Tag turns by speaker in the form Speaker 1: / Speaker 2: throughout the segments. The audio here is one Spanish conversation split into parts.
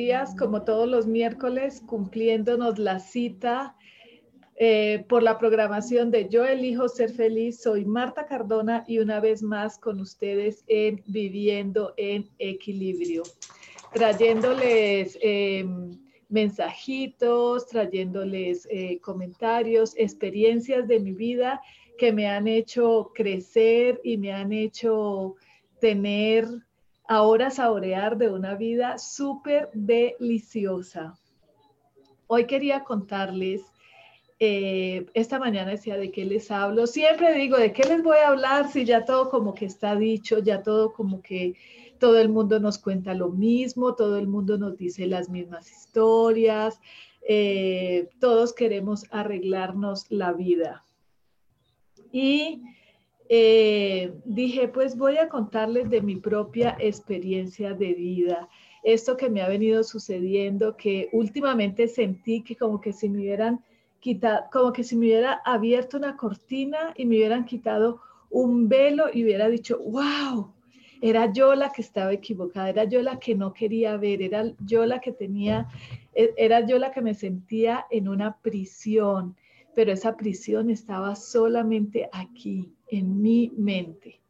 Speaker 1: Días, como todos los miércoles, cumpliéndonos la cita eh, por la programación de Yo elijo ser feliz. Soy Marta Cardona y una vez más con ustedes en Viviendo en Equilibrio, trayéndoles em, mensajitos, trayéndoles eh, comentarios, experiencias de mi vida que me han hecho crecer y me han hecho tener ahora saborear de una vida súper deliciosa. Hoy quería contarles, eh, esta mañana decía de qué les hablo, siempre digo de qué les voy a hablar si ya todo como que está dicho, ya todo como que todo el mundo nos cuenta lo mismo, todo el mundo nos dice las mismas historias, eh, todos queremos arreglarnos la vida. Y eh, dije, pues voy a contarles de mi propia experiencia de vida. Esto que me ha venido sucediendo, que últimamente sentí que como que si me hubieran quitado, como que si me hubiera abierto una cortina y me hubieran quitado un velo y hubiera dicho, wow, era yo la que estaba equivocada, era yo la que no quería ver, era yo la que tenía, e, era yo la que me sentía en una prisión, pero esa prisión estaba solamente aquí, en mi mente.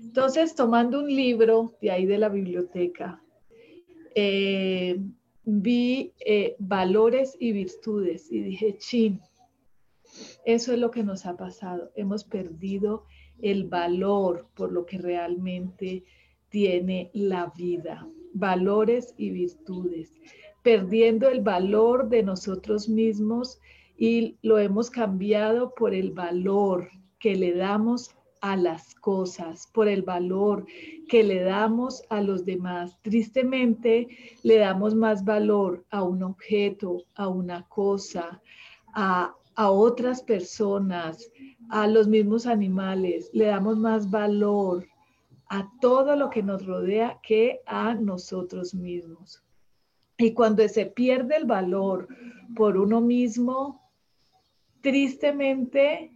Speaker 1: Entonces, tomando un libro de ahí de la biblioteca, eh, vi eh, valores y virtudes y dije, chin, eso es lo que nos ha pasado. Hemos perdido el valor por lo que realmente tiene la vida. Valores y virtudes. Perdiendo el valor de nosotros mismos y lo hemos cambiado por el valor que le damos a las cosas, por el valor que le damos a los demás. Tristemente, le damos más valor a un objeto, a una cosa, a, a otras personas, a los mismos animales. Le damos más valor a todo lo que nos rodea que a nosotros mismos. Y cuando se pierde el valor por uno mismo, tristemente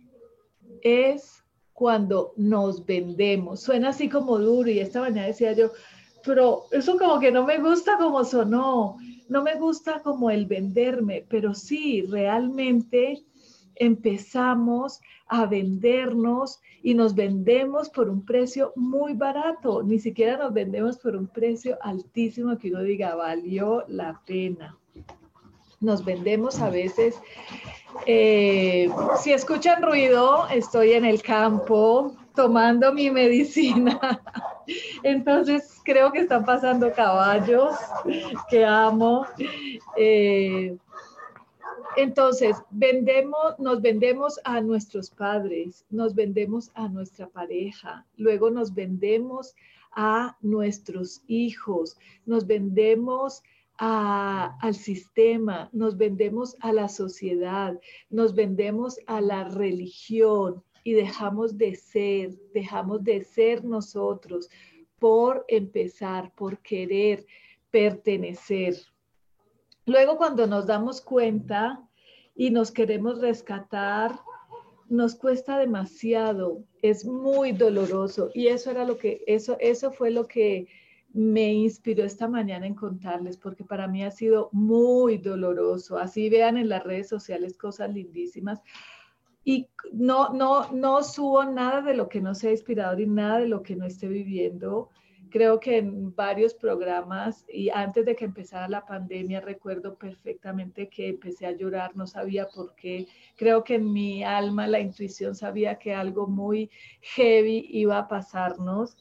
Speaker 1: es cuando nos vendemos. Suena así como duro y esta mañana decía yo, pero eso como que no me gusta como sonó, no me gusta como el venderme, pero sí, realmente empezamos a vendernos y nos vendemos por un precio muy barato, ni siquiera nos vendemos por un precio altísimo que uno diga, valió la pena. Nos vendemos a veces eh, si escuchan ruido, estoy en el campo tomando mi medicina. Entonces creo que están pasando caballos que amo. Eh, entonces, vendemos, nos vendemos a nuestros padres, nos vendemos a nuestra pareja, luego nos vendemos a nuestros hijos, nos vendemos al sistema, nos vendemos a la sociedad, nos vendemos a la religión y dejamos de ser, dejamos de ser nosotros por empezar, por querer pertenecer. Luego cuando nos damos cuenta y nos queremos rescatar, nos cuesta demasiado, es muy doloroso y eso era lo que eso eso fue lo que me inspiró esta mañana en contarles, porque para mí ha sido muy doloroso. Así vean en las redes sociales cosas lindísimas. Y no, no, no subo nada de lo que no sea inspirador y nada de lo que no esté viviendo Creo que en varios programas y antes de que empezara la pandemia recuerdo perfectamente que empecé a llorar, no sabía por qué. Creo que en mi alma la intuición sabía que algo muy heavy iba a pasarnos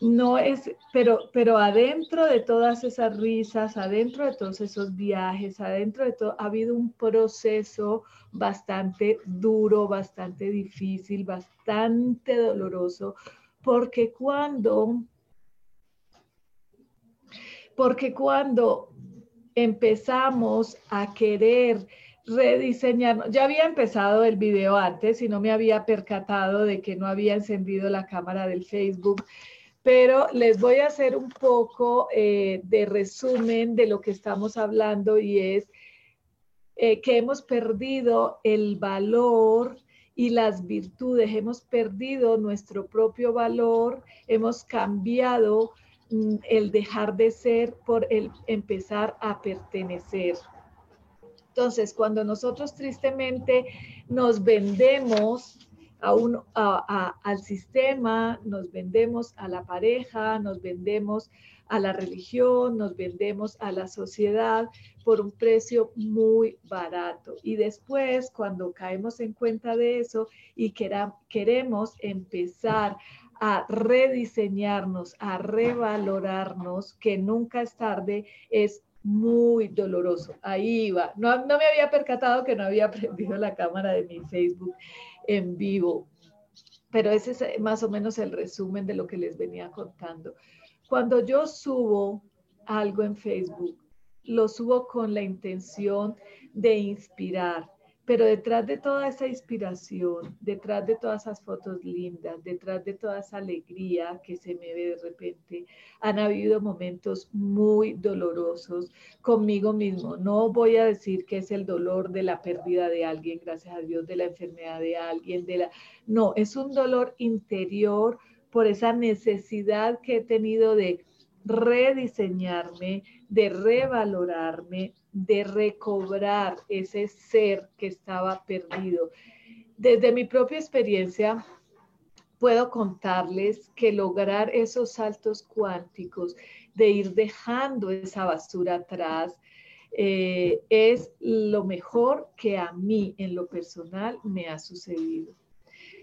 Speaker 1: no es, pero, pero adentro de todas esas risas, adentro de todos esos viajes, adentro de todo, ha habido un proceso bastante duro, bastante difícil, bastante doloroso, porque cuando, porque cuando empezamos a querer rediseñar, ya había empezado el video antes y no me había percatado de que no había encendido la cámara del Facebook pero les voy a hacer un poco eh, de resumen de lo que estamos hablando y es eh, que hemos perdido el valor y las virtudes, hemos perdido nuestro propio valor, hemos cambiado mm, el dejar de ser por el empezar a pertenecer. Entonces, cuando nosotros tristemente nos vendemos, a al sistema, nos vendemos a la pareja, nos vendemos a la religión, nos vendemos a la sociedad por un precio muy barato. Y después, cuando caemos en cuenta de eso y queremos empezar a rediseñarnos, a revalorarnos, que nunca es tarde, es muy doloroso. Ahí va. No, no me había percatado que no había prendido la cámara de mi Facebook en vivo. Pero ese es eh, más o menos el resumen de lo que les venía contando. Cuando yo subo algo en Facebook, lo subo con la intención de inspirar, pero detrás de toda esa inspiración, detrás de todas esas fotos lindas, detrás de toda esa alegría que se me ve de repente, han habido momentos muy dolorosos conmigo mismo. No voy a decir que es el dolor de la pérdida de alguien, gracias a Dios, de la enfermedad de alguien, de la... No, es un dolor interior por esa necesidad que he tenido de rediseñarme, de revalorarme, de recobrar ese ser que estaba perdido. Desde mi propia experiencia, puedo contarles que lograr esos saltos cuánticos, de ir dejando esa basura atrás, eh, es lo mejor que a mí en lo personal me ha sucedido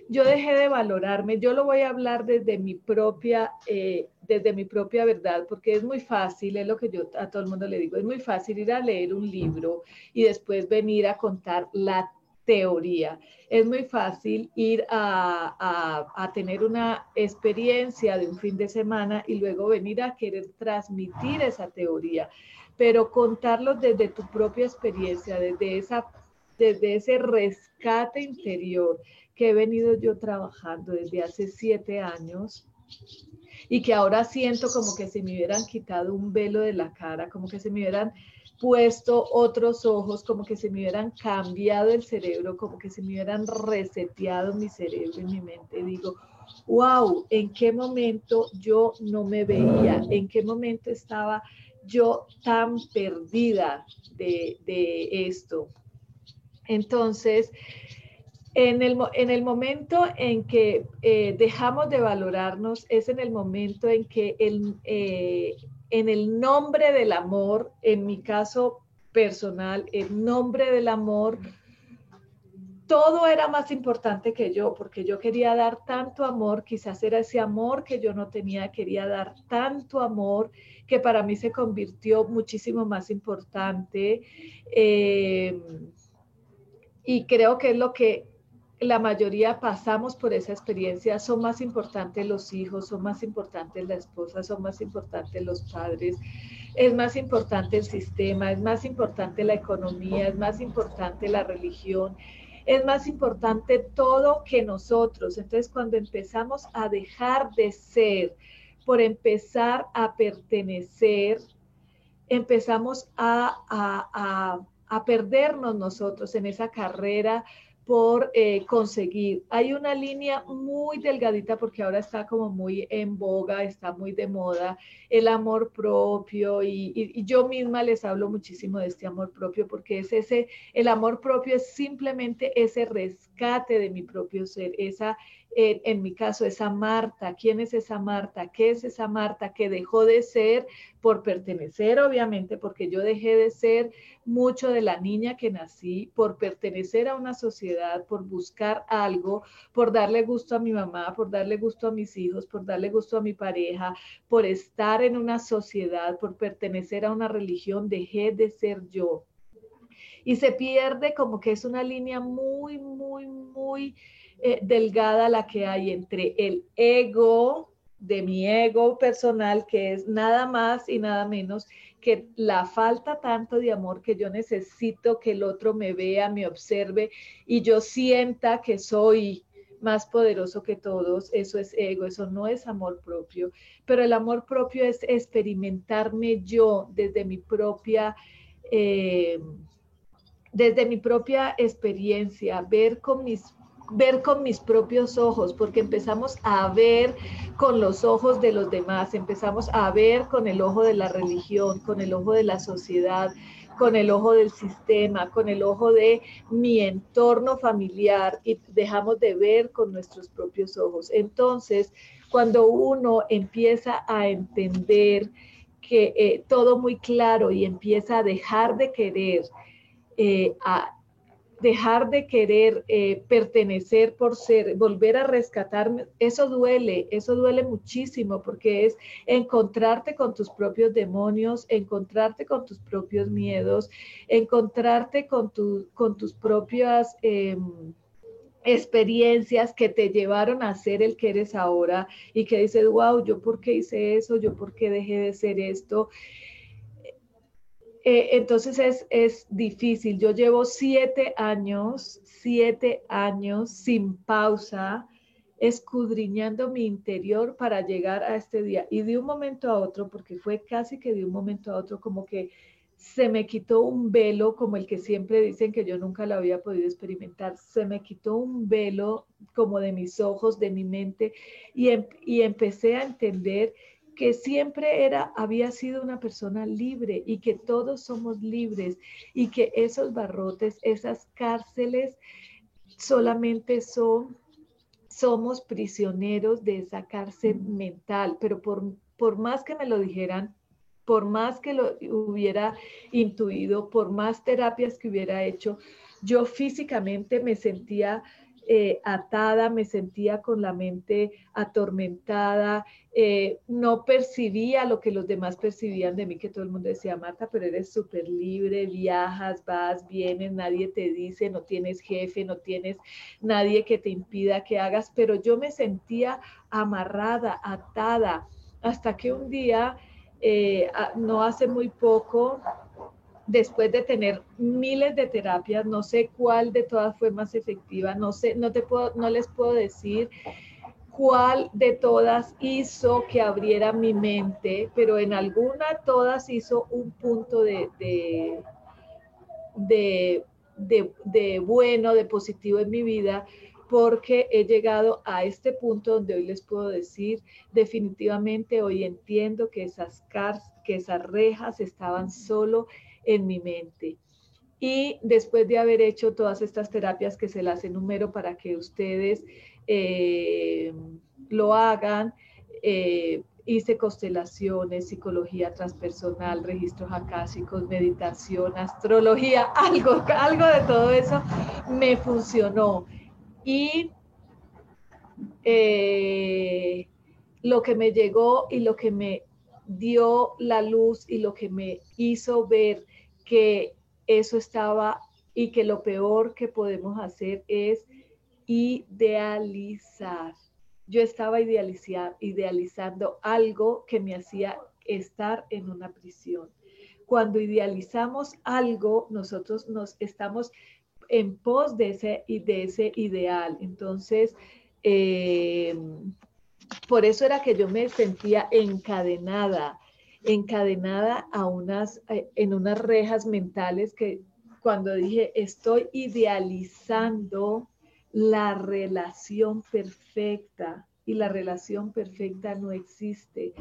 Speaker 1: yo dejé de valorarme, yo lo voy a hablar desde mi propia, eh, desde mi propia verdad, porque es muy fácil, es lo que yo a todo el mundo le digo, es muy fácil ir a leer un libro y después venir a contar la teoría. Es muy fácil ir a, a, tener una experiencia de un fin de semana y luego venir a querer transmitir esa teoría, pero contarlo desde tu propia experiencia, desde, esa, desde ese rescate interior que he venido yo trabajando desde hace siete años y que ahora siento como que si me hubieran quitado un velo de la cara, como que se me hubieran puesto otros ojos, como que se me hubieran cambiado el cerebro, como que se me hubieran reseteado mi cerebro y mi mente. Digo, wow, ¿en qué momento yo no me veía? ¿En qué momento estaba yo tan perdida de esto? Entonces, en el, en el momento en que eh, dejamos de valorarnos es en el momento en que el, eh, en el nombre del amor, en mi caso personal, el nombre del amor, todo era más importante que yo, porque yo quería dar tanto amor, quizás era ese amor que yo no tenía, quería dar tanto amor que para mí se convirtió muchísimo más importante. Eh, y creo que es lo que la mayoría pasamos por esa experiencia, son más importantes los hijos, son más importantes la esposa, son más importantes los padres, es más importante el sistema, es más importante la economía, es más importante la religión, es más importante todo que nosotros. Entonces, cuando empezamos a dejar de ser, por empezar a pertenecer, empezamos a, a, a perdernos nosotros en esa carrera por eh, conseguir. Hay una línea muy delgadita porque ahora está como muy en boga, está muy de moda el amor propio y, yo misma les hablo muchísimo de este amor propio porque es ese, el amor propio es simplemente ese rescate de mi propio ser, esa, en, mi caso, esa Marta. ¿Quién es esa Marta? ¿Qué es esa Marta que dejó de ser por pertenecer, obviamente, porque yo dejé de ser mucho de la niña que nací, por pertenecer a una sociedad, por buscar algo, por darle gusto a mi mamá, por darle gusto a mis hijos, por darle gusto a mi pareja, por estar en una sociedad, por pertenecer a una religión, dejé de ser yo. Y se pierde como que es una línea muy, muy, muy eh, delgada la que hay entre el ego, de mi ego personal, que es nada más y nada menos que la falta tanto de amor que yo necesito que el otro me vea, me observe y yo sienta que soy más poderoso que todos, eso es ego, eso no es amor propio, pero el amor propio es experimentarme yo desde mi propia... Eh, desde mi propia experiencia, ver con mis ver con mis propios ojos, porque empezamos a ver con los ojos de los demás, empezamos a ver con el ojo de la religión, con el ojo de la sociedad, con el ojo del sistema, con el ojo de mi entorno familiar y dejamos de ver con nuestros propios ojos. Entonces, cuando uno empieza a entender que eh, todo muy claro y empieza a dejar de querer, eh, a dejar de querer eh, pertenecer por ser, volver a rescatarme, eso duele, eso duele muchísimo porque es encontrarte con tus propios demonios, encontrarte con tus propios miedos, encontrarte con, con tus propias... Em, experiencias que te llevaron a ser el que eres ahora y que dices, wow, yo por qué hice eso, yo por qué dejé de ser esto. Eh, entonces es, es difícil. Yo llevo siete años, siete años sin pausa, escudriñando mi interior para llegar a este día. Y de un momento a otro, porque fue casi que de un momento a otro, como que se me quitó un velo, como el que siempre dicen que yo nunca lo había podido experimentar, se me quitó un velo como de mis ojos, de mi mente, y, em, y empecé a entender que siempre era, había sido una persona libre y que todos somos libres y que esos barrotes, esas cárceles solamente son, somos prisioneros de esa cárcel mental, pero por, por más que me lo dijeran, por más que lo hubiera intuido, por más terapias que hubiera hecho, yo físicamente me sentía eh, atada, me sentía con la mente atormentada, eh, no percibía lo que los demás percibían de mí, que todo el mundo decía, Marta, pero eres súper libre, viajas, vas, vienes, nadie te dice, no tienes jefe, no tienes nadie que te impida que hagas, pero yo me sentía amarrada, atada, hasta que un día, eh, no hace muy poco, después de tener miles de terapias, no sé cuál de todas fue más efectiva, no sé, no te puedo, no les puedo decir cuál de todas hizo que abriera mi mente, pero en alguna todas hizo un punto de, de, de, bueno, de positivo en mi vida, porque he llegado a este punto donde hoy les puedo decir definitivamente, hoy entiendo que esas, que esas rejas estaban solo en mi mente. Y después de haber hecho todas estas terapias que se las enumero para que ustedes eh, lo hagan, eh, hice constelaciones, psicología transpersonal, registros acásicos, meditación, astrología, algo, algo de todo eso me funcionó. Y eh, lo que me llegó y lo que me dio la luz y lo que me hizo ver que eso estaba y que lo peor que podemos hacer es idealizar. Yo estaba idealizando algo que me hacía estar en una prisión. Cuando idealizamos algo, nosotros nos estamos en pos de ese, de ese ideal. Entonces, eh, por eso era que yo me sentía encadenada encadenada a unas, eh, en unas rejas mentales que cuando dije estoy idealizando la relación perfecta y la relación perfecta no existe.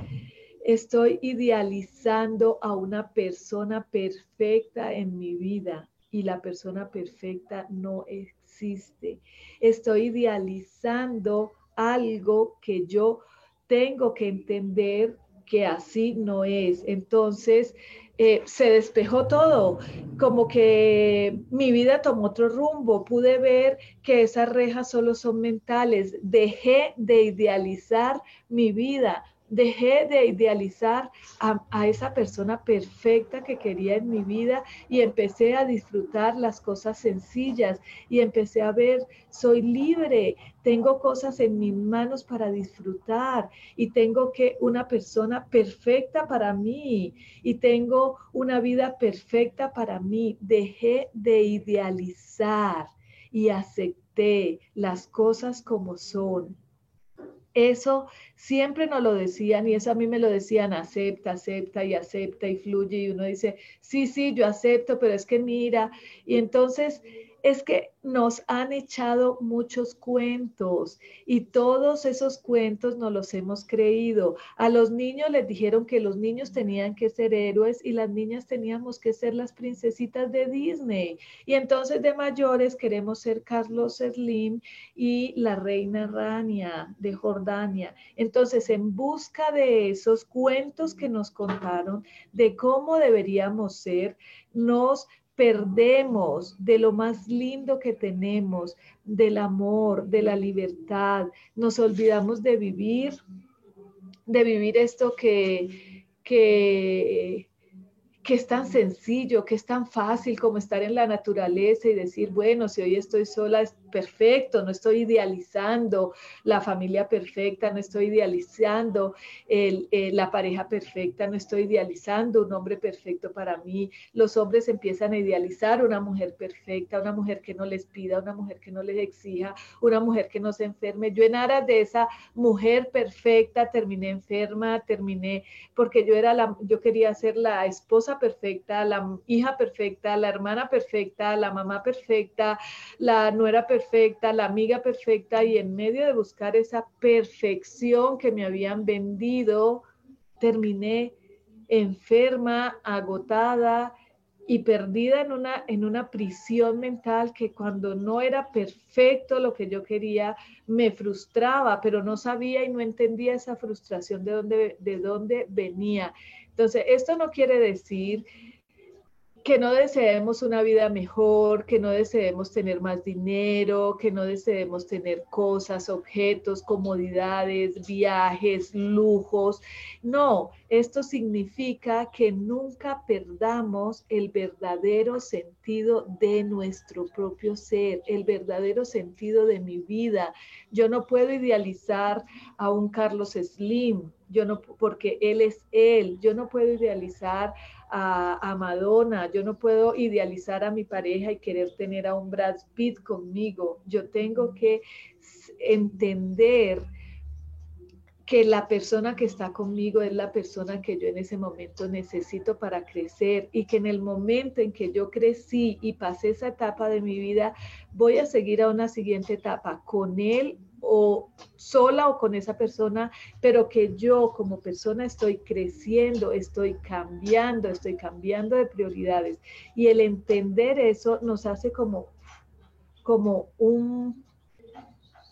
Speaker 1: Estoy idealizando a una persona perfecta en mi vida y la persona perfecta no existe. Estoy idealizando algo que yo tengo que entender que así no es. Entonces, eh, se despejó todo, como que mi vida tomó otro rumbo, pude ver que esas rejas solo son mentales, dejé de idealizar mi vida, dejé de idealizar a, esa persona perfecta que quería en mi vida y empecé a disfrutar las cosas sencillas y empecé a ver, soy libre, tengo cosas en mis manos para disfrutar y tengo que una persona perfecta para mí y tengo una vida perfecta para mí. Dejé de idealizar y acepté las cosas como son eso siempre nos lo decían y eso a mí me lo decían, acepta, acepta y acepta y fluye y uno dice, sí, sí, yo acepto, pero es que mira. Y entonces es que nos han echado muchos cuentos y todos esos cuentos nos los hemos creído. A los niños les dijeron que los niños tenían que ser héroes y las niñas teníamos que ser las princesitas de Disney. Y entonces de mayores queremos ser Carlos Slim y la reina Rania de Jordania. Entonces, en busca de esos cuentos que nos contaron de cómo deberíamos ser, nos perdemos de lo más lindo que tenemos, del amor, de la libertad, nos olvidamos de vivir, de vivir esto que, que, que es tan sencillo, que es tan fácil como estar en la naturaleza y decir, bueno, si hoy estoy sola perfecto, no estoy idealizando la familia perfecta, no estoy idealizando el, eh, la pareja perfecta, no estoy idealizando un hombre perfecto para mí. Los hombres empiezan a idealizar una mujer perfecta, una mujer que no les pida, una mujer que no les exija, una mujer que no se enferme. Yo en aras de esa mujer perfecta terminé enferma, terminé porque yo era la, yo quería ser la esposa perfecta, la hija perfecta, la hermana perfecta, la mamá perfecta, la nuera perfecta, la amiga perfecta y en medio de buscar esa perfección que me habían vendido, terminé enferma, agotada y perdida en una, en una prisión mental que cuando no era perfecto lo que yo quería, me frustraba, pero no sabía y no entendía esa frustración de dónde, de dónde venía. Entonces, esto no quiere decir que no deseemos una vida mejor, que no deseemos tener más dinero, que no deseemos tener cosas, objetos, comodidades, viajes, lujos. No, esto significa que nunca perdamos el verdadero sentido de nuestro propio ser, el verdadero sentido de mi vida. Yo no puedo idealizar a un Carlos Slim, yo no, porque él es él, yo no puedo idealizar a, a, Madonna, yo no puedo idealizar a mi pareja y querer tener a un Brad Pitt conmigo, yo tengo que entender que la persona que está conmigo es la persona que yo en ese momento necesito para crecer y que en el momento en que yo crecí y pasé esa etapa de mi vida, voy a seguir a una siguiente etapa con él o sola o con esa persona, pero que yo como persona estoy creciendo, estoy cambiando, estoy cambiando de prioridades. Y el entender eso nos hace como, como un,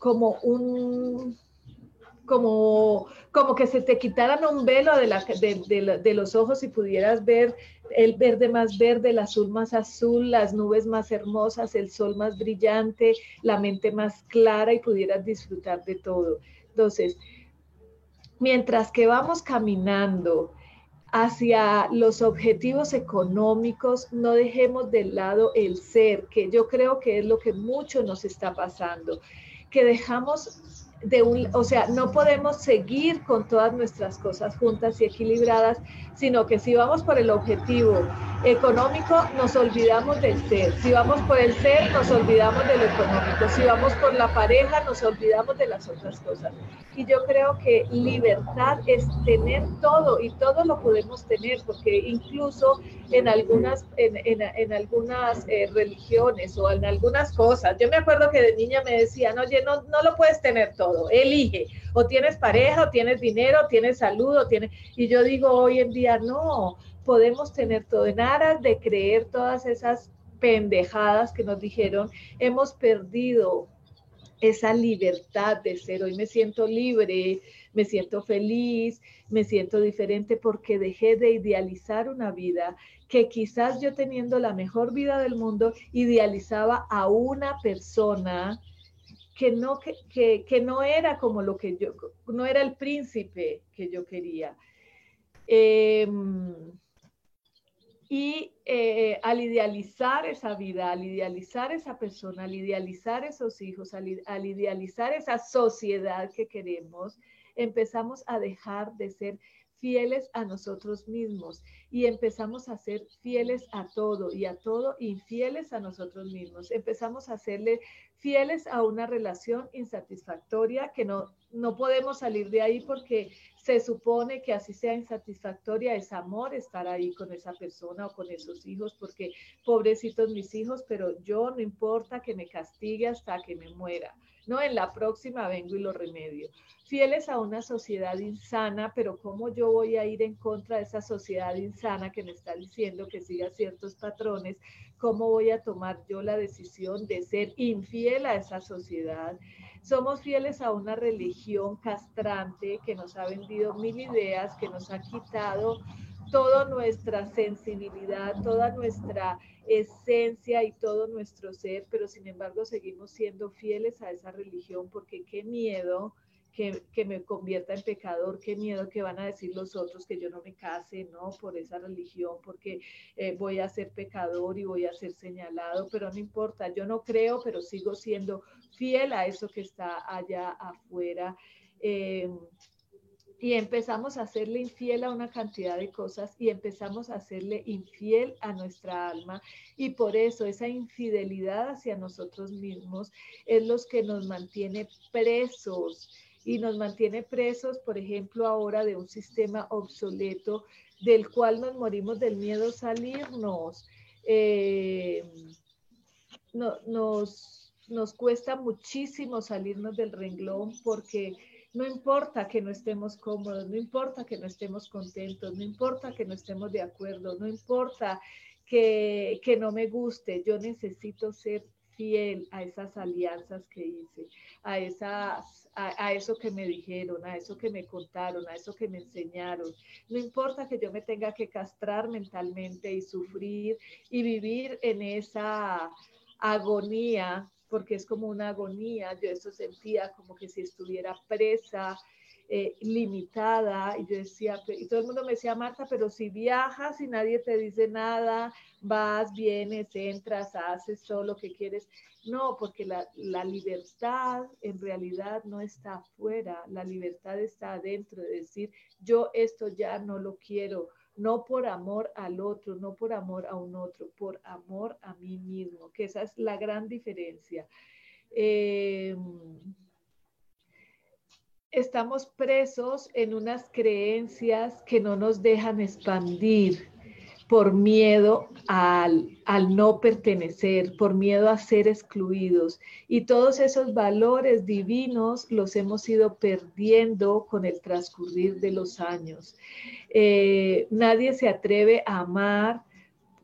Speaker 1: como un como, como que se te quitaran un velo de, la, de, de, los ojos y pudieras ver el verde más verde, el azul más azul, las nubes más hermosas, el sol más brillante, la mente más clara y pudieras disfrutar de todo. Entonces, mientras que vamos caminando hacia los objetivos económicos, no dejemos de lado el ser, que yo creo que es lo que mucho nos está pasando, que dejamos de un, o sea, no podemos seguir con todas nuestras cosas juntas y equilibradas, sino que si vamos por el objetivo económico, nos olvidamos del ser. Si vamos por el ser, nos olvidamos de lo económico. Si vamos por la pareja, nos olvidamos de las otras cosas. Y yo creo que libertad es tener todo y todo lo podemos tener, porque incluso en algunas, en, en, en algunas eh, religiones o en algunas cosas, yo me acuerdo que de niña me decían, oye, no, no lo puedes tener todo, elige, o tienes pareja, o tienes dinero, o tienes salud, o tienes... Y yo digo hoy en día, no, podemos tener todo en aras de creer todas esas pendejadas que nos dijeron, hemos perdido esa libertad de ser. Hoy me siento libre, me siento feliz, me siento diferente porque dejé de idealizar una vida que quizás yo teniendo la mejor vida del mundo idealizaba a una persona que no, que, que, no era como lo que yo, no era el príncipe que yo quería. Em, y eh, al idealizar esa vida, al idealizar esa persona, al idealizar esos hijos, al, al idealizar esa sociedad que queremos, empezamos a dejar de ser fieles a nosotros mismos y empezamos a ser fieles a todo y a todo infieles a nosotros mismos. Empezamos a serle fieles a una relación insatisfactoria que no, no podemos salir de ahí porque se supone que así sea insatisfactoria, es amor estar ahí con esa persona o con esos hijos, porque pobrecitos mis hijos, pero yo no importa que me castigue hasta que me muera. No, en la próxima vengo y lo remedio fieles a una sociedad insana, pero ¿cómo yo voy a ir en contra de esa sociedad insana que me está diciendo que siga ciertos patrones? ¿Cómo voy a tomar yo la decisión de ser infiel a esa sociedad? Somos fieles a una religión castrante que nos ha vendido mil ideas, que nos ha quitado toda nuestra sensibilidad, toda nuestra esencia y todo nuestro ser, pero sin embargo seguimos siendo fieles a esa religión porque qué miedo que, me convierta en pecador, qué miedo que van a decir los otros que yo no me case, ¿no? Por esa religión, porque eh, voy a ser pecador y voy a ser señalado, pero no importa, yo no creo, pero sigo siendo fiel a eso que está allá afuera. Eh, y empezamos a hacerle infiel a una cantidad de cosas y empezamos a hacerle infiel a nuestra alma y por eso esa infidelidad hacia nosotros mismos es lo que nos mantiene presos y nos mantiene presos, por ejemplo, ahora de un sistema obsoleto del cual nos morimos del miedo salirnos. Eh, nos, nos cuesta muchísimo salirnos del renglón porque no importa que no estemos cómodos, no importa que no estemos contentos, no importa que no estemos de acuerdo, no importa que, que no me guste, yo necesito ser fiel a esas alianzas que hice, a, esas, a, eso que me dijeron, a eso que me contaron, a eso que me enseñaron. No importa que yo me tenga que castrar mentalmente y sufrir y vivir en esa agonía, porque es como una agonía, yo eso sentía como que si estuviera presa eh, limitada y yo decía, y todo el mundo me decía, Marta, pero si viajas y nadie te dice nada, vas, vienes, entras, haces todo lo que quieres. No, porque la, la libertad en realidad no está afuera, la libertad está adentro, de decir, yo esto ya no lo quiero, no por amor al otro, no por amor a un otro, por amor a mí mismo, que esa es la gran diferencia. Eh, estamos presos en unas creencias que no nos dejan expandir por miedo al, no pertenecer, por miedo a ser excluidos. Y todos esos valores divinos los hemos ido perdiendo con el transcurrir de los años. Eh, nadie se atreve a amar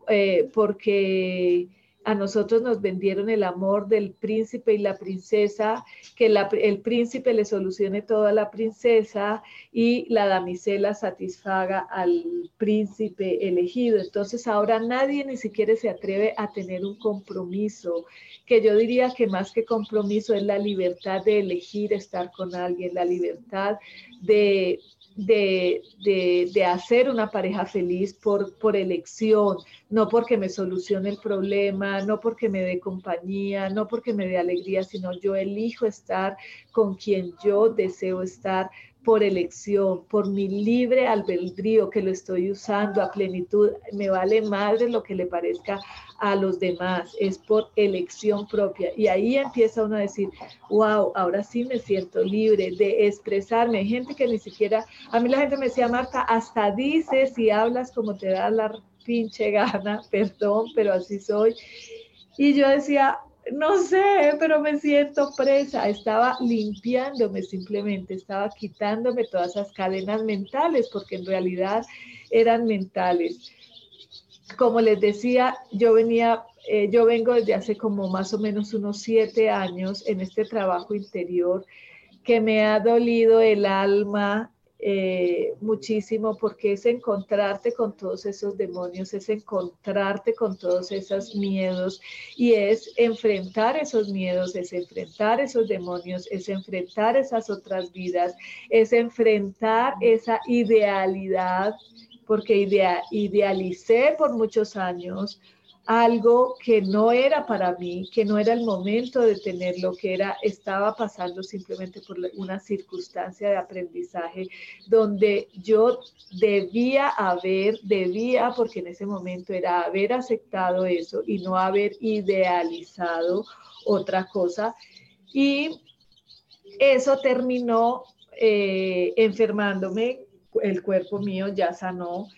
Speaker 1: eh, porque a nosotros nos vendieron el amor del príncipe y la princesa, que el príncipe le solucione todo a la princesa y la damisela satisfaga al príncipe elegido. Entonces ahora nadie ni siquiera se atreve a tener un compromiso, que yo diría que más que compromiso es la libertad de elegir estar con alguien, la libertad de de, de, hacer una pareja feliz por, por elección, no porque me solucione el problema, no porque me dé compañía, no porque me dé alegría, sino yo elijo estar con quien yo deseo estar por elección, por mi libre albedrío que lo estoy usando a plenitud. Me vale madre lo que le parezca a los demás, es por elección propia. Y ahí empieza uno a decir, wow, ahora sí me siento libre de expresarme. Hay gente que ni siquiera, a mí la gente me decía, Marta, hasta dices y hablas como te da la pinche gana, perdón, pero así soy. Y yo decía, no sé, pero me siento presa. Estaba limpiándome simplemente, estaba quitándome todas esas cadenas mentales, porque en realidad eran mentales. Como les decía, yo venía, eh, yo vengo desde hace como más o menos unos siete años en este trabajo interior que me ha dolido el alma eh, muchísimo porque es encontrarte con todos esos demonios, es encontrarte con todos esos miedos y es enfrentar esos miedos, es enfrentar esos demonios, es enfrentar esas otras vidas, es enfrentar esa idealidad, porque idealicé por muchos años algo que no era para mí, que no era el momento de tenerlo, que era, estaba pasando simplemente por una circunstancia de aprendizaje donde yo debía haber, debía, porque en ese momento era haber aceptado eso y no haber idealizado otra cosa. Y eso terminó eh, enfermándome, el cuerpo mío ya sanó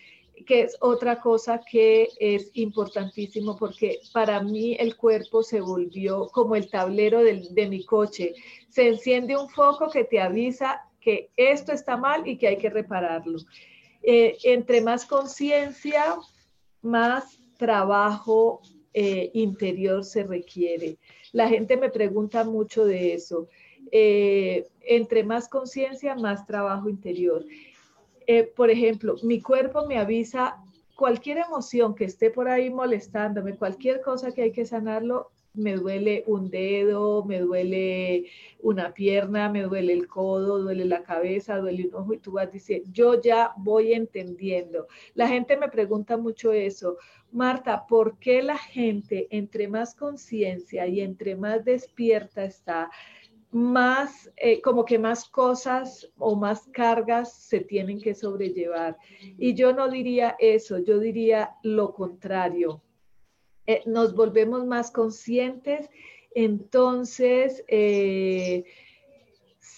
Speaker 1: que es otra cosa que es importantísimo porque para mí el cuerpo se volvió como el tablero de mi coche. Se enciende un foco que te avisa que esto está mal y que hay que repararlo. Eh, entre más conciencia, más trabajo eh, interior se requiere. La gente me pregunta mucho de eso. Eh, entre más conciencia, más trabajo interior. Eh, por ejemplo, mi cuerpo me avisa cualquier emoción que esté por ahí molestándome, cualquier cosa que hay que sanarlo, me duele un dedo, me duele una pierna, me duele el codo, duele la cabeza, duele un ojo y tú vas diciendo, yo ya voy entendiendo. La gente me pregunta mucho eso, Marta, ¿por qué la gente entre más conciencia y entre más despierta está, más, eh, como que más cosas o más cargas se tienen que sobrellevar. Y yo no diría eso, yo diría lo contrario. Eh, nos volvemos más conscientes, entonces eh,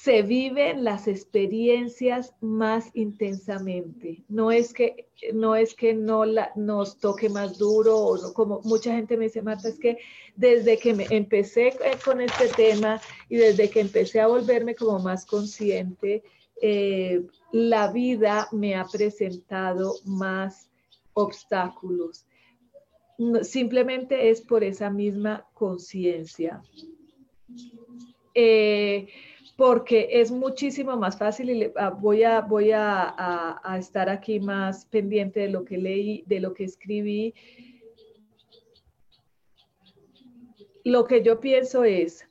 Speaker 1: se viven las experiencias más intensamente. No es que no, es que no nos toque más duro o no, como mucha gente me dice, Marta, es que desde que empecé con este tema y desde que empecé a volverme como más consciente, eh, la vida me ha presentado más obstáculos. Simplemente es por esa misma conciencia. Eh, porque es muchísimo más fácil y ah, voy, a, voy a, estar aquí más pendiente de lo que leí, de lo que escribí. Lo que yo pienso es,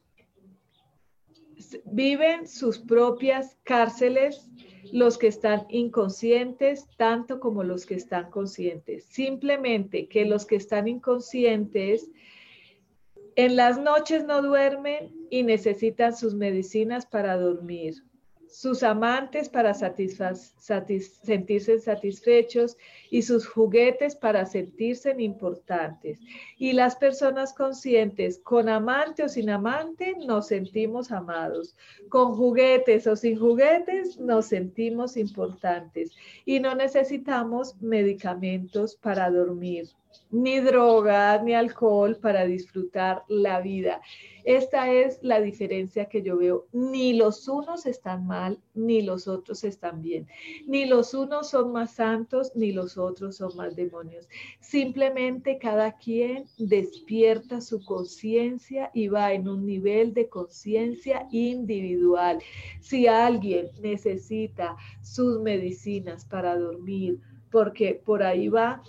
Speaker 1: viven sus propias cárceles los que están inconscientes, tanto como los que están conscientes. Simplemente que los que están inconscientes en las noches no duermen y necesitan sus medicinas para dormir sus amantes para sentirse satisfechos y sus juguetes para sentirse importantes. Y las personas conscientes, con amante o sin amante, nos sentimos amados. Con juguetes o sin juguetes, nos sentimos importantes. Y no necesitamos medicamentos para dormir, ni drogas, ni alcohol para disfrutar la vida. Esta es la diferencia que yo veo. Ni los unos están mal, ni los otros están bien. Ni los unos son más santos, ni los otros son más demonios. Simplemente cada quien despierta su conciencia y va en un nivel de conciencia individual. Si alguien necesita sus medicinas para dormir, porque por ahí va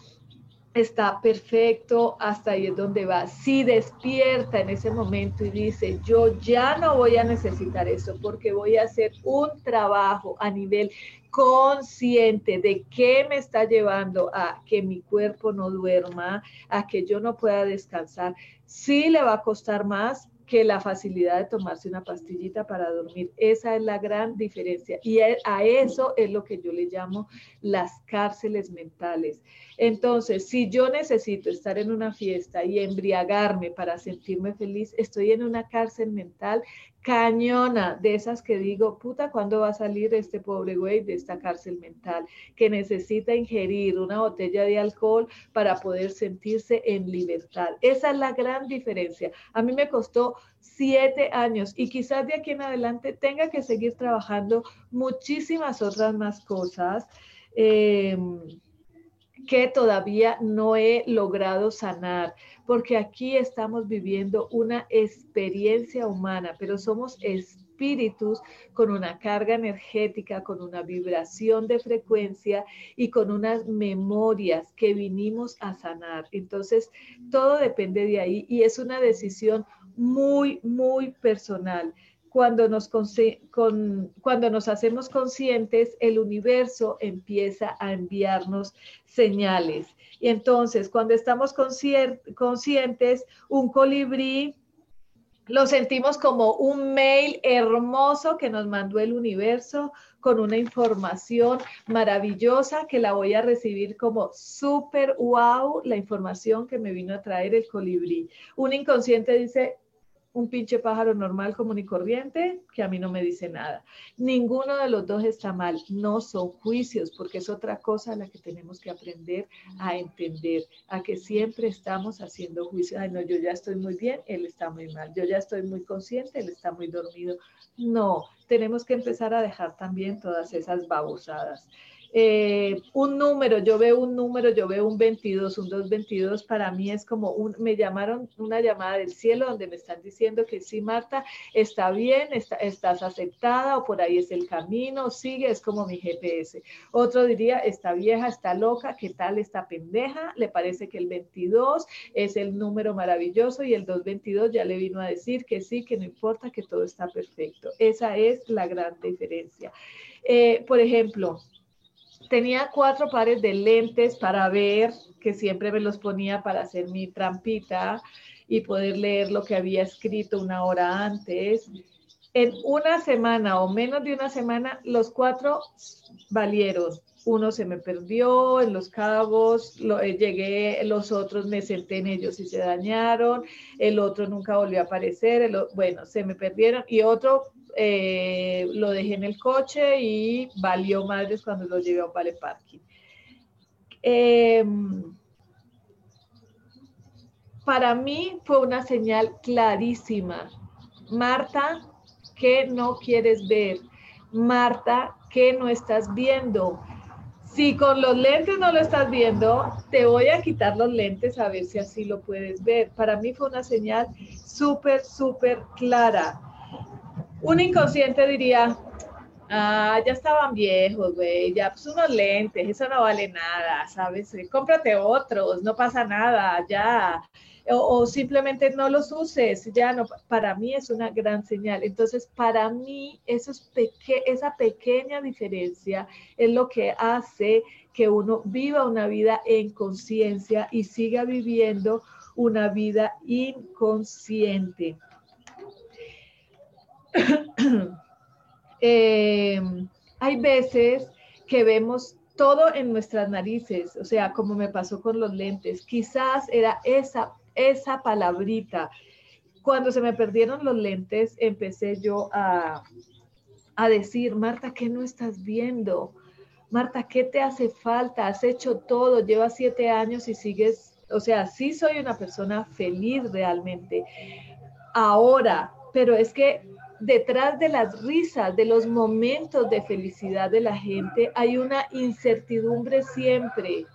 Speaker 1: está perfecto, hasta ahí es donde va. Si despierta en ese momento y dice, yo ya no voy a necesitar eso porque voy a hacer un trabajo a nivel consciente de qué me está llevando a que mi cuerpo no duerma, a que yo no pueda descansar, sí le va a costar más, que la facilidad de tomarse una pastillita para dormir. Esa es la gran diferencia. Y a eso es lo que yo le llamo las cárceles mentales. Entonces, si yo necesito estar en una fiesta y embriagarme para sentirme feliz, estoy en una cárcel mental cañona de esas que digo, puta, ¿cuándo va a salir este pobre güey de esta cárcel mental que necesita ingerir una botella de alcohol para poder sentirse en libertad? Esa es la gran diferencia. A mí me costó siete años y quizás de aquí en adelante tenga que seguir trabajando muchísimas otras más cosas. Eh, que todavía no he logrado sanar, porque aquí estamos viviendo una experiencia humana, pero somos espíritus con una carga energética, con una vibración de frecuencia y con unas memorias que vinimos a sanar. Entonces, todo depende de ahí y es una decisión muy, muy personal cuando nos, cuando nos hacemos conscientes, el universo empieza a enviarnos señales. Y entonces, cuando estamos conscientes, un colibrí lo sentimos como un mail hermoso que nos mandó el universo con una información maravillosa que la voy a recibir como súper wow, la información que me vino a traer el colibrí. Un inconsciente dice, un pinche pájaro normal, común y corriente, que a mí no me dice nada. Ninguno de los dos está mal, no son juicios, porque es otra cosa la que tenemos que aprender a entender, a que siempre estamos haciendo juicios. Ay, no, yo ya estoy muy bien, él está muy mal, yo ya estoy muy consciente, él está muy dormido. No, tenemos que empezar a dejar también todas esas babosadas. Eh, un número, yo veo un número, yo veo un 22, un 222, para mí es como un, me llamaron una llamada del cielo donde me están diciendo que sí, Marta, está bien, estás aceptada o por ahí es el camino, sigue, es como mi GPS. Otro diría, está vieja, está loca, ¿qué tal esta pendeja? Le parece que el 22 es el número maravilloso y el 222 ya le vino a decir que sí, que no importa, que todo está perfecto. Esa es la gran diferencia. Eh, por ejemplo, tenía cuatro pares de lentes para ver, que siempre me los ponía para hacer mi trampita y poder leer lo que había escrito una hora antes. En una semana o menos de una semana, los cuatro valieron. Uno se me perdió en los cabos, lo, eh, llegué, los otros me senté en ellos y se dañaron, el otro nunca volvió a aparecer, bueno, se me perdieron y otro eh, lo dejé en el coche y valió madres cuando lo llevé a un vale parking. Em, para mí fue una señal clarísima. Marta, ¿qué no quieres ver? Marta, ¿qué no estás viendo? Si con los lentes no lo estás viendo, te voy a quitar los lentes a ver si así lo puedes ver. Para mí fue una señal súper, súper clara un inconsciente diría, ah, ya estaban viejos, güey, ya pues unos lentes, eso no vale nada, ¿sabes? Cómprate otros, no pasa nada, ya. O, simplemente no los uses, ya no, para mí es una gran señal. Entonces, para mí, esa pequeña diferencia es lo que hace que uno viva una vida en conciencia y siga viviendo una vida inconsciente. Eh, hay veces que vemos todo en nuestras narices, o sea, como me pasó con los lentes, quizás era esa, esa palabrita. Cuando se me perdieron los lentes, empecé yo a, a decir, Marta, ¿qué no estás viendo? Marta, ¿qué te hace falta? Has hecho todo, llevas siete años y sigues, o sea, sí soy una persona feliz realmente. Ahora, pero es que detrás de las risas, de los momentos de felicidad de la gente, hay una incertidumbre siempre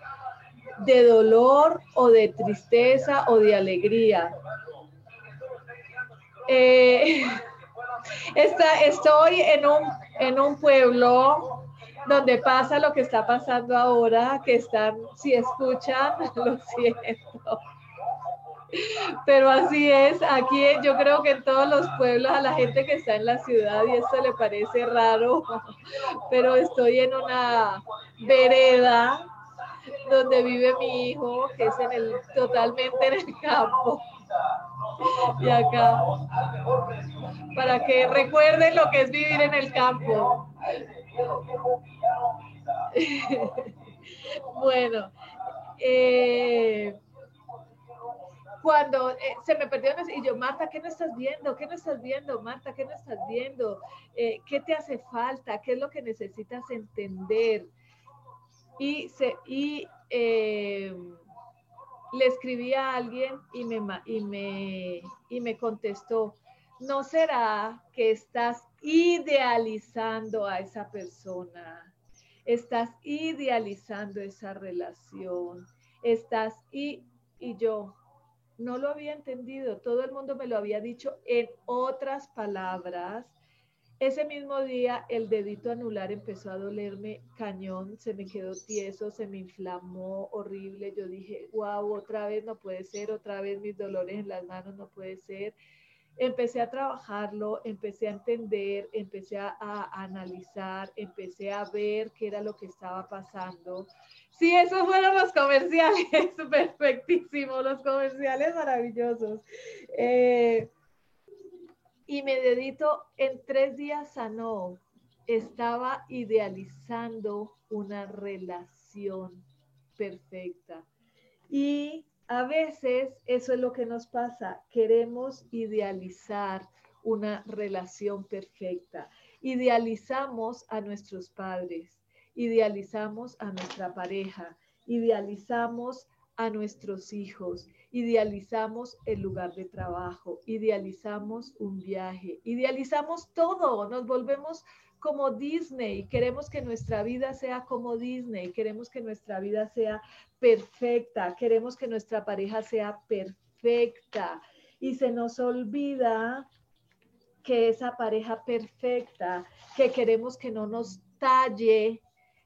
Speaker 1: de dolor o de tristeza o de alegría. Eh, estoy en un, en un pueblo donde pasa lo que está pasando ahora, que están, si escuchan, lo siento. Pero así es, aquí yo creo que en todos los pueblos a la gente que está en la ciudad y esto le parece raro, pero estoy en una vereda donde vive mi hijo, que es en el, totalmente en el campo. Y acá, para que recuerden lo que es vivir en el campo. bueno, eh, cuando eh, se me perdió y yo, Marta, ¿qué no estás viendo? ¿Qué no estás viendo? Marta, ¿qué no estás viendo? Eh, ¿Qué te hace falta? ¿Qué es lo que necesitas entender? Y, se, y eh, le escribí a alguien y me, y, me, y me contestó, ¿no será que estás idealizando a esa persona? estás idealizando esa relación, estás y, y yo no lo había entendido, todo el mundo me lo había dicho en otras palabras. Ese mismo día el dedito anular empezó a dolerme cañón, se me quedó tieso, se me inflamó horrible. Yo dije, wow, otra vez no puede ser, otra vez mis dolores en las manos no puede ser empecé a trabajarlo, empecé a entender, empecé a, analizar, empecé a ver qué era lo que estaba pasando. Sí, esos fueron los comerciales, perfectísimos, los comerciales maravillosos. Eh, y me dedito en tres días sanó. Estaba idealizando una relación perfecta. Y a veces eso es lo que nos pasa. Queremos idealizar una relación perfecta. Idealizamos a nuestros padres, idealizamos a nuestra pareja, idealizamos a nuestros hijos, idealizamos el lugar de trabajo, idealizamos un viaje, idealizamos todo, nos volvemos como Disney, queremos que nuestra vida sea como Disney, queremos que nuestra vida sea perfecta, queremos que nuestra pareja sea perfecta. Y se nos olvida que esa pareja perfecta, que queremos que no nos talle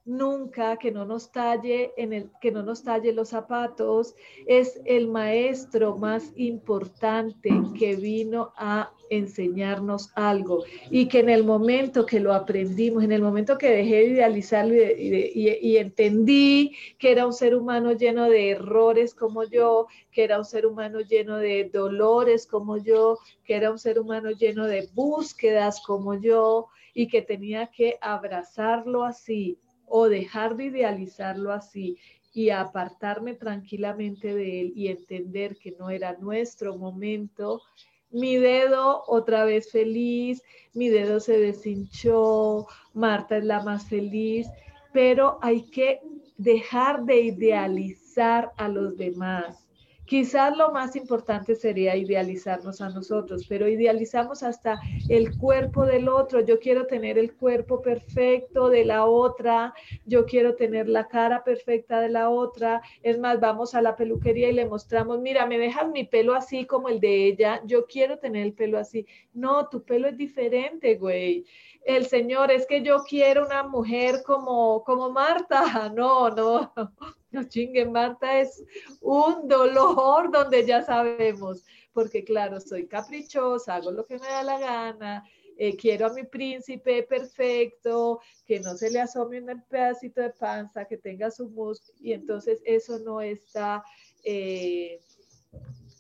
Speaker 1: nunca, que no nos talle en el que no nos talle los zapatos, es el maestro más importante que vino a enseñarnos algo. Y que en el momento que lo aprendimos, en el momento que dejé de idealizarlo y, entendí que era un ser humano lleno de errores como yo, que era un ser humano lleno de dolores como yo, que era un ser humano lleno de búsquedas como yo y que tenía que abrazarlo así o dejar de idealizarlo así y apartarme tranquilamente de él y entender que no era nuestro momento, mi dedo otra vez feliz, mi dedo se deshinchó, Marta es la más feliz, pero hay que dejar de idealizar a los demás Quizás lo más importante sería idealizarnos a nosotros, pero idealizamos hasta el cuerpo del otro. Yo quiero tener el cuerpo perfecto de la otra, yo quiero tener la cara perfecta de la otra. Es más, vamos a la peluquería y le mostramos, mira, me dejas mi pelo así como el de ella, yo quiero tener el pelo así. No, tu pelo es diferente, güey el Señor, es que yo quiero una mujer como, como Marta. No, no, no chinguen, Marta es un dolor donde ya sabemos, porque claro, soy caprichosa, hago lo que me da la gana, eh, quiero a mi príncipe perfecto, que no se le asome un pedacito de panza, que tenga su músculo, y entonces eso no está, eh,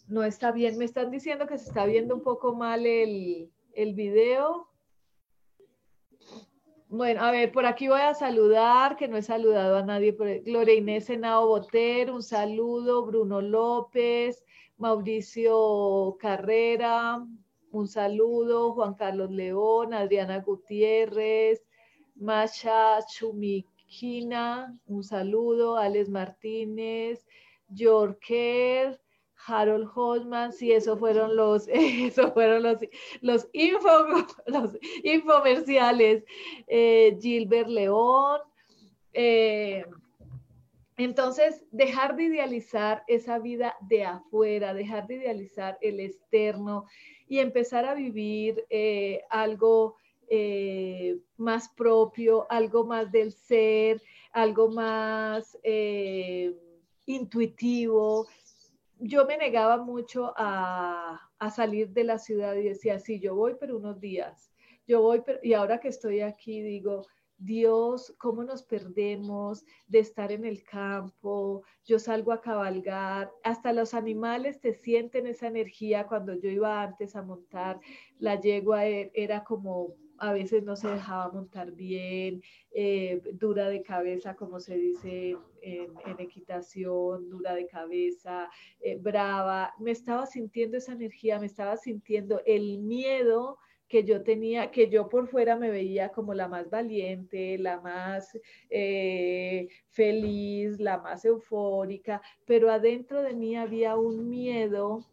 Speaker 1: no está bien. Me están diciendo que se está viendo un poco mal el, el video. Bueno, a ver, por aquí voy a saludar, que no he saludado a nadie. Gloria Inés Senao Boter, un saludo. Bruno López, Mauricio Carrera, un saludo. Juan Carlos León, Adriana Gutiérrez, Masha Chumikina, un saludo. Alex Martínez, Yorker, Harold Holman, sí, esos fueron los, eso fueron los, los, info, los infomerciales, eh, Gilbert León. Eh, entonces, dejar de idealizar esa vida de afuera, dejar de idealizar el externo y empezar a vivir eh, algo más propio, algo más del ser, algo más intuitivo, yo me negaba mucho a, salir de la ciudad y decía, sí, yo voy, pero unos días, yo voy, pero, y ahora que estoy aquí digo, Dios, cómo nos perdemos de estar en el campo, yo salgo a cabalgar, hasta los animales te sienten esa energía cuando yo iba antes a montar, la yegua e, era como a veces no se dejaba montar bien, eh, dura de cabeza, como se dice en, equitación, dura de cabeza, eh, brava. Me estaba sintiendo esa energía, me estaba sintiendo el miedo que yo tenía, que yo por fuera me veía como la más valiente, la más eh, feliz, la más eufórica, pero adentro de mí había un miedo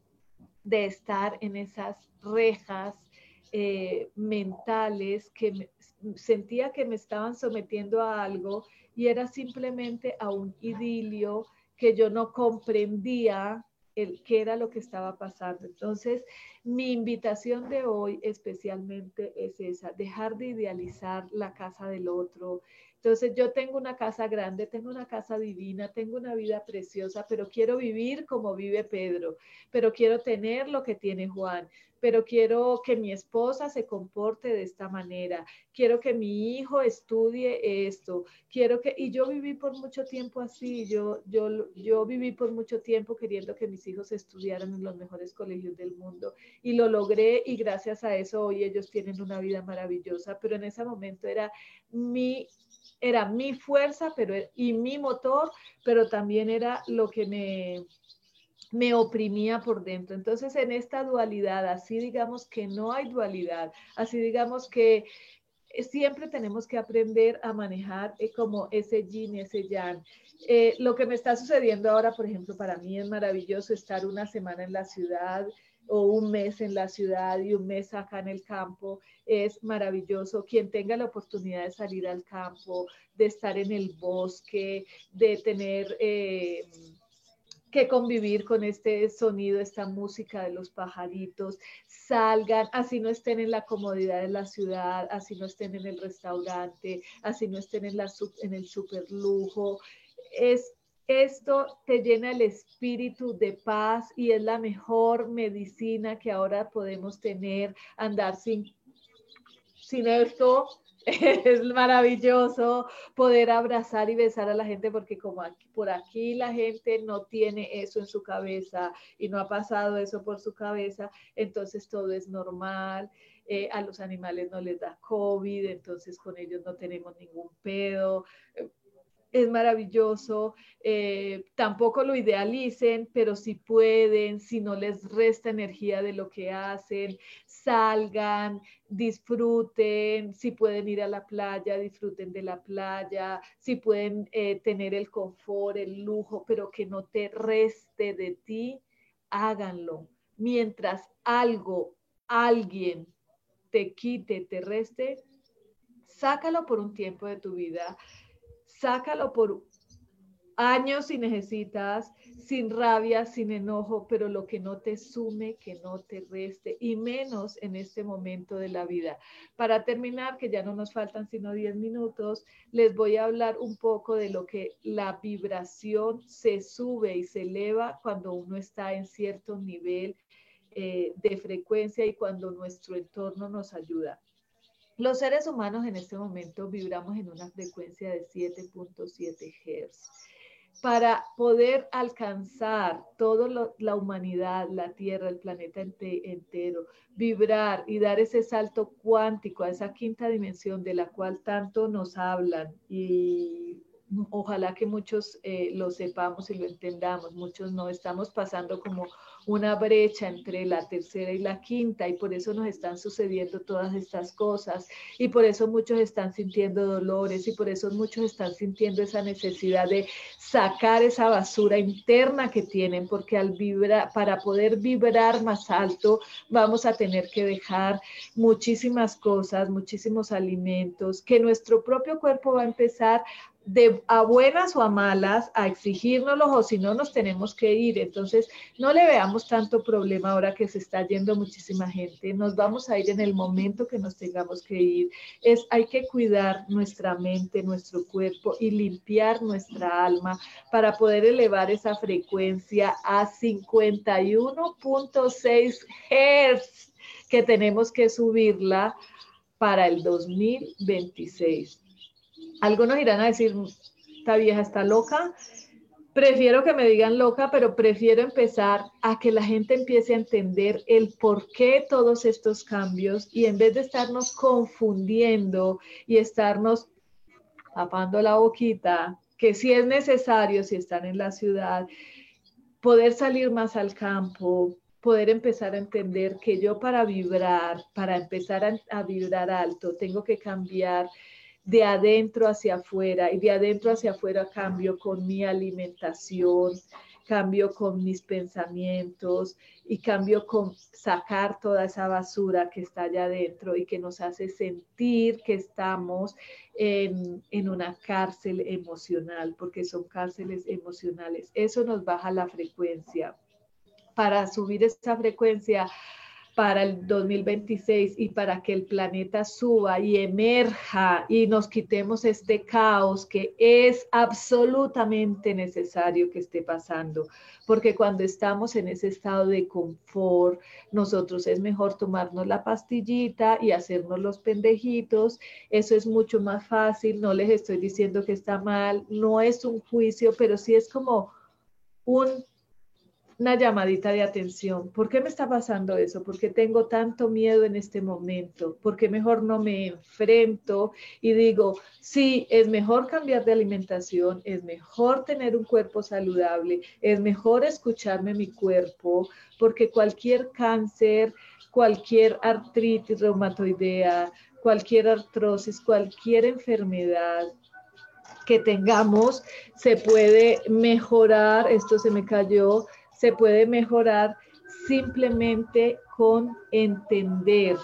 Speaker 1: de estar en esas rejas eh, mentales que sentía que me estaban sometiendo a algo y era simplemente a un idilio que yo no comprendía el, qué era lo que estaba pasando. Entonces, mi invitación de hoy especialmente es esa, dejar de idealizar la casa del otro, entonces yo tengo una casa grande, tengo una casa divina, tengo una vida preciosa, pero quiero vivir como vive Pedro, pero quiero tener lo que tiene Juan, pero quiero que mi esposa se comporte de esta manera, quiero que mi hijo estudie esto, quiero que, y yo viví por mucho tiempo así, yo, yo, yo viví por mucho tiempo queriendo que mis hijos estudiaran en los mejores colegios del mundo y lo logré y gracias a eso hoy ellos tienen una vida maravillosa, pero en ese momento era mi era mi fuerza pero, y mi motor, pero también era lo que me, me oprimía por dentro. Entonces, en esta dualidad, así digamos que no hay dualidad, así digamos que siempre tenemos que aprender a manejar eh, como ese yin, ese yang. Eh, lo que me está sucediendo ahora, por ejemplo, para mí es maravilloso estar una semana en la ciudad, o un mes en la ciudad y un mes acá en el campo, es maravilloso. Quien tenga la oportunidad de salir al campo, de estar en el bosque, de tener... Eh, que convivir con este sonido, esta música de los pajaritos, salgan, así no estén en la comodidad de la ciudad, así no estén en el restaurante, así no estén en, la, en el super lujo. Es esto te llena el espíritu de paz y es la mejor medicina que ahora podemos tener. Andar sin, sin esto es maravilloso poder abrazar y besar a la gente porque como por aquí la gente no tiene eso en su cabeza y no ha pasado eso por su cabeza, entonces todo es normal. Eh, a los animales no les da COVID, entonces con ellos no tenemos ningún pedo es maravilloso, eh, tampoco lo idealicen, pero si pueden, si no les resta energía de lo que hacen, salgan, disfruten, si pueden ir a la playa, disfruten de la playa, si pueden eh, tener el confort, el lujo, pero que no te reste de ti, háganlo. Mientras algo, alguien te quite, te reste, sácalo por un tiempo de tu vida sácalo por años si necesitas, sin rabia, sin enojo, pero lo que no te sume, que no te reste, y menos en este momento de la vida. Para terminar, que ya no nos faltan sino 10 minutos, les voy a hablar un poco de lo que la vibración se sube y se eleva cuando uno está en cierto nivel eh, de frecuencia y cuando nuestro entorno nos ayuda. Los seres humanos en este momento vibramos en una frecuencia de 7.7 Hz. Para poder alcanzar toda la humanidad, la Tierra, el planeta entero, vibrar y dar ese salto cuántico a esa quinta dimensión de la cual tanto nos hablan y ojalá que muchos eh, lo sepamos y lo entendamos, muchos no, estamos pasando como una brecha entre la tercera y la quinta y por eso nos están sucediendo todas estas cosas y por eso muchos están sintiendo dolores y por eso muchos están sintiendo esa necesidad de sacar esa basura interna que tienen porque al vibrar, para poder vibrar más alto vamos a tener que dejar muchísimas cosas, muchísimos alimentos que nuestro propio cuerpo va a empezar de a buenas o a malas a exigírnoslos o si no nos tenemos que ir. Entonces, no le veamos tanto problema ahora que se está yendo muchísima gente. Nos vamos a ir en el momento que nos tengamos que ir. Es hay que cuidar nuestra mente, nuestro cuerpo y limpiar nuestra alma para poder elevar esa frecuencia a 51.6 Hz que tenemos que subirla para el 2026 algunos irán a decir, esta vieja está loca. Prefiero que me digan loca, pero prefiero empezar a que la gente empiece a entender el por qué todos estos cambios y en vez de estarnos confundiendo y estarnos tapando la boquita, que si es necesario, si están en la ciudad, poder salir más al campo, poder empezar a entender que yo para vibrar, para empezar a, a vibrar alto, tengo que cambiar de adentro hacia afuera y de adentro hacia afuera cambio con mi alimentación, cambio con mis pensamientos y cambio con sacar toda esa basura que está allá adentro y que nos hace sentir que estamos en, en una cárcel emocional, porque son cárceles emocionales. Eso nos baja la frecuencia. Para subir esa frecuencia, para el 2026 y para que el planeta suba y emerja y nos quitemos este caos que es absolutamente necesario que esté pasando, porque cuando estamos en ese estado de confort, nosotros es mejor tomarnos la pastillita y hacernos los pendejitos, eso es mucho más fácil, no les estoy diciendo que está mal, no es un juicio, pero sí es como un una llamadita de atención. ¿Por qué me está pasando eso? ¿Por qué tengo tanto miedo en este momento? ¿Por qué mejor no me enfrento y digo, sí, es mejor cambiar de alimentación, es mejor tener un cuerpo saludable, es mejor escucharme mi cuerpo, porque cualquier cáncer, cualquier artritis reumatoidea, cualquier artrosis, cualquier enfermedad que tengamos, se puede mejorar, esto se me cayó, se puede mejorar simplemente con entender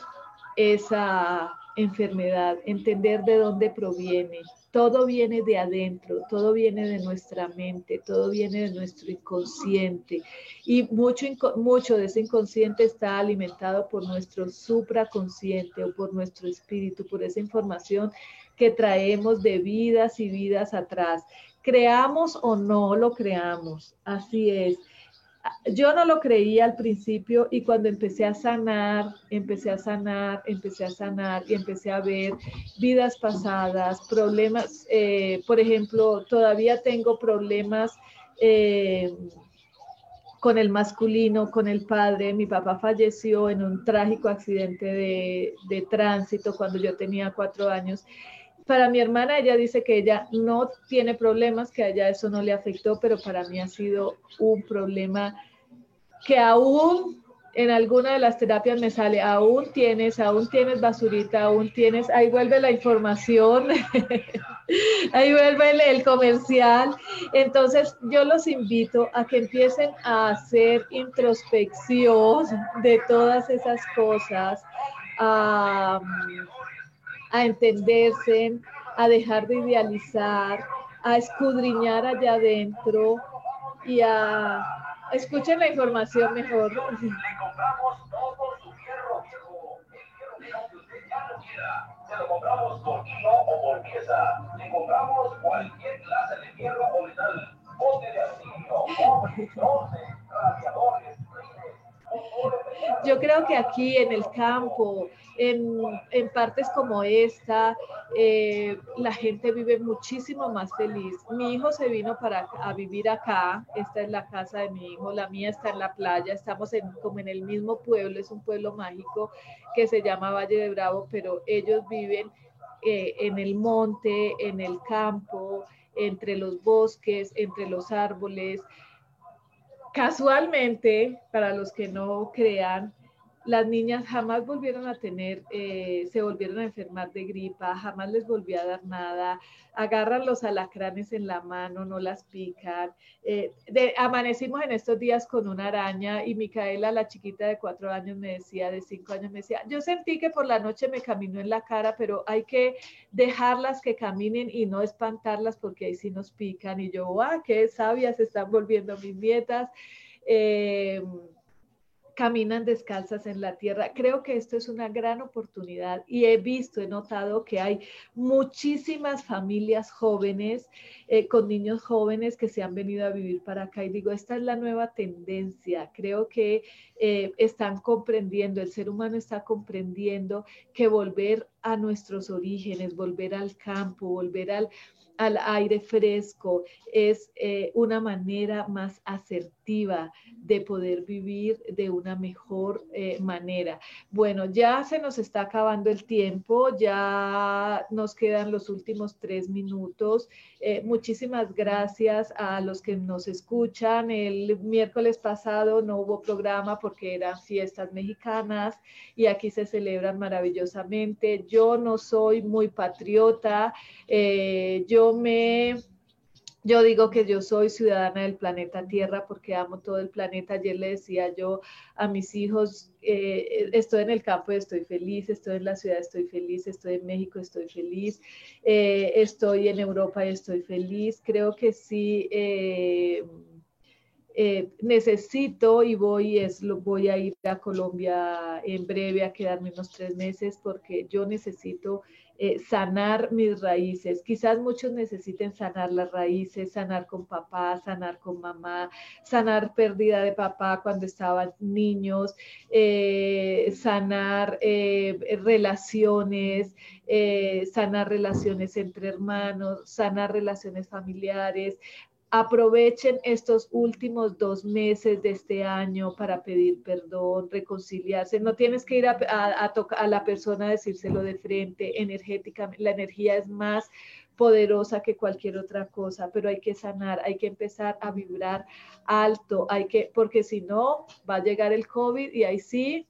Speaker 1: esa enfermedad, entender de dónde proviene. Todo viene de adentro, todo viene de nuestra mente, todo viene de nuestro inconsciente. Y mucho, mucho de ese inconsciente está alimentado por nuestro supraconsciente o por nuestro espíritu, por esa información que traemos de vidas y vidas atrás. Creamos o no lo creamos, así es yo no lo creía al principio y cuando empecé a sanar, empecé a sanar, empecé a sanar y empecé a ver vidas pasadas, problemas, eh, por ejemplo, todavía tengo problemas eh, con el masculino, con el padre. Mi papá falleció en un trágico accidente de, de tránsito cuando yo tenía cuatro años para mi hermana, ella dice que ella no tiene problemas, que a ella eso no le afectó, pero para mí ha sido un problema que aún en alguna de las terapias me sale, aún tienes, aún tienes basurita, aún tienes, ahí vuelve la información, ahí vuelve el, comercial. Entonces yo los invito a que empiecen a hacer introspección de todas esas cosas, a entenderse, a dejar de idealizar, a escudriñar allá adentro y a escuchen la información mejor. Se lo compramos por kilo o por pieza. Le compramos cualquier clase de hierro o metal. Bote de aluminio, 12, radiadores, yo creo que aquí en el campo, en, partes como esta, eh, la gente vive muchísimo más feliz. Mi hijo se vino para a vivir acá, esta es la casa de mi hijo, la mía está en la playa, estamos en, como en el mismo pueblo, es un pueblo mágico que se llama Valle de Bravo, pero ellos viven eh, en el monte, en el campo, entre los bosques, entre los árboles. Casualmente, para los que no crean, las niñas jamás volvieron a tener, eh, se volvieron a enfermar de gripa, jamás les volvió a dar nada, agarran los alacranes en la mano, no las pican. Eh, amanecimos en estos días con una araña y Micaela, la chiquita de cuatro años, me decía, de cinco años, me decía, yo sentí que por la noche me caminó en la cara, pero hay que dejarlas que caminen y no espantarlas porque ahí sí nos pican. Y yo, ah, qué sabias están volviendo mis nietas. Eh, caminan descalzas en la tierra. Creo que esto es una gran oportunidad y he visto, he notado que hay muchísimas familias jóvenes eh, con niños jóvenes que se han venido a vivir para acá y digo, esta es la nueva tendencia. Creo que eh, están comprendiendo, el ser humano está comprendiendo que volver a nuestros orígenes, volver al campo, volver al al aire fresco, es eh, una manera más de poder vivir de una mejor eh, manera. Bueno, ya se nos está acabando el tiempo, ya nos quedan los últimos tres minutos. Eh, muchísimas gracias a los que nos escuchan. El miércoles pasado no hubo programa porque eran fiestas mexicanas y aquí se celebran maravillosamente. Yo no soy muy patriota, yo me Yo digo que yo soy ciudadana del planeta Tierra porque amo todo el planeta. Ayer le decía yo a mis hijos, eh, estoy en el campo y estoy feliz, estoy en la ciudad, estoy feliz, estoy en México, estoy feliz, eh, estoy en Europa y estoy feliz. Creo que sí. Eh, necesito y voy, es, voy a ir a Colombia en breve a quedarme unos tres meses porque yo necesito eh, sanar mis raíces. Quizás muchos necesiten sanar las raíces, sanar con papá, sanar con mamá, sanar pérdida de papá cuando estaban niños, eh, sanar eh, relaciones, sanar relaciones entre hermanos, sanar relaciones familiares, Aprovechen estos últimos dos meses de este año para pedir perdón, reconciliarse. No tienes que ir a, a, a la persona a decírselo de frente, energéticamente. La energía es más poderosa que cualquier otra cosa, pero hay que sanar, hay que empezar a vibrar alto, hay que, porque si no, va a llegar el COVID y ahí sí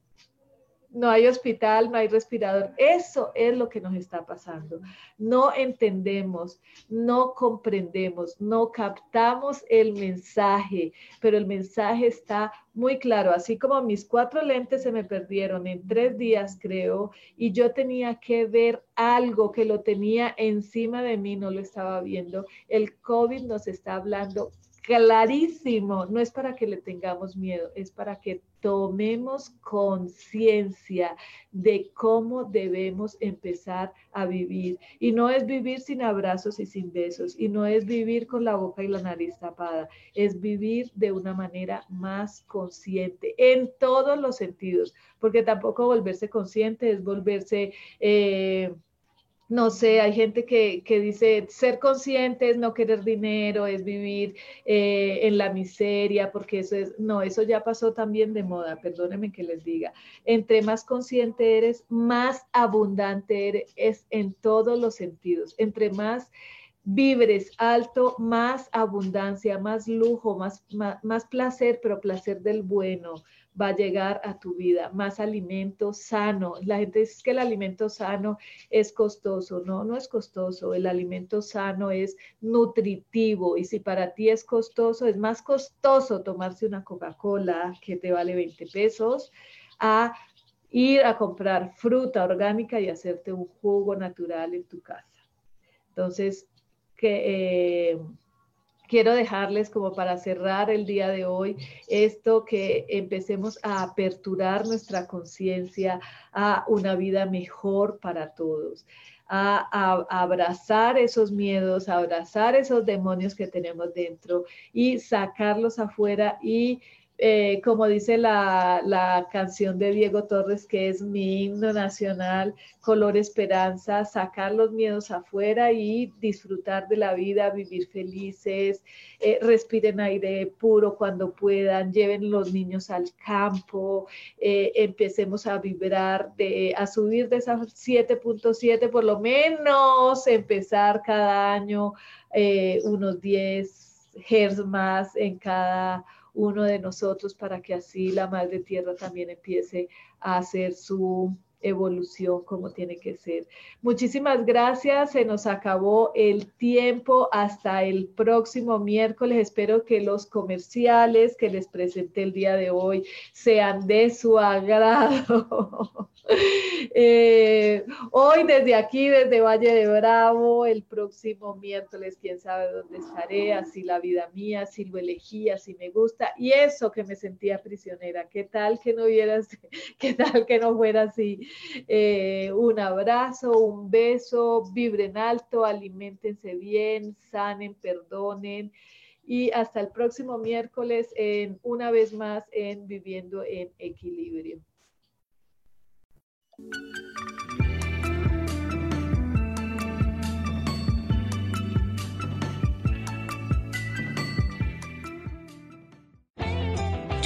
Speaker 1: no hay hospital, no hay respirador. Eso es lo que nos está pasando. No entendemos, no comprendemos, no captamos el mensaje, pero el mensaje está muy claro. Así como mis cuatro lentes se me perdieron en tres días, creo, y yo tenía que ver algo que lo tenía encima de mí, no lo estaba viendo. El COVID nos está hablando clarísimo, no es para que le tengamos miedo, es para que tomemos conciencia de cómo debemos empezar a vivir. Y no es vivir sin abrazos y sin besos, y no es vivir con la boca y la nariz tapada, es vivir de una manera más consciente en todos los sentidos, porque tampoco volverse consciente es volverse... Eh, no sé, hay gente que, dice ser consciente es no querer dinero, es vivir eh, en la miseria, porque eso es, no, eso ya pasó también de moda, perdónenme que les diga. Entre más consciente eres, más abundante eres es en todos los sentidos. Entre más vibres alto, más abundancia, más lujo, más, más placer, pero placer del bueno, va a llegar a tu vida, más alimento sano. La gente dice que el alimento sano es costoso. No, no es costoso. El alimento sano es nutritivo y si para ti es costoso, es más costoso tomarse una Coca-Cola que te vale 20 pesos a ir a comprar fruta orgánica y hacerte un jugo natural en tu casa. Entonces, que... Eh, quiero dejarles como para cerrar el día de hoy esto que empecemos a aperturar nuestra conciencia a una vida mejor para todos. A, abrazar esos miedos, a abrazar esos demonios que tenemos dentro y sacarlos afuera y eh, como dice la, canción de Diego Torres, que es mi himno nacional, color esperanza, sacar los miedos afuera y disfrutar de la vida, vivir felices, eh, respiren aire puro cuando puedan, lleven los niños al campo, eh, empecemos a vibrar, de, a subir de esas 7.7, por lo menos empezar cada año unos 10 Hz más en cada uno de nosotros para que así la Madre Tierra también empiece a hacer su evolución como tiene que ser. Muchísimas gracias, se nos acabó el tiempo hasta el próximo miércoles. Espero que los comerciales que les presenté el día de hoy sean de su agrado. Eh, hoy desde aquí, desde Valle de Bravo, el próximo miércoles, quién sabe dónde estaré, así la vida mía, si lo elegí, así me gusta. Y eso que me sentía prisionera, ¿qué tal que no hubieras, qué tal que no fuera así? Eh, un abrazo, un beso, vibren alto, alimentense bien, sanen, perdonen. Y hasta el próximo miércoles, en, una vez más en Viviendo en Equilibrio.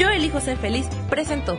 Speaker 2: Yo elijo ser feliz, presento.